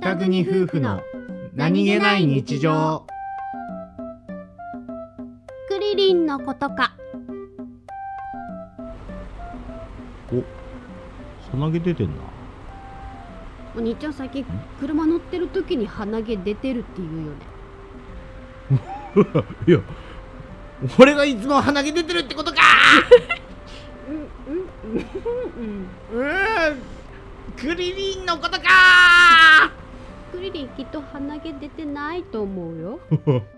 北国夫婦の何気ない日常。クリリンのことか。鼻毛出てんな。お兄ちゃん最近車乗ってる時に鼻毛出てるって言うよね。いや俺がいつも鼻毛出てるってことか。うんうんうんうん。うーんクリリンのことかクリリンきっと鼻毛出てないと思うよ。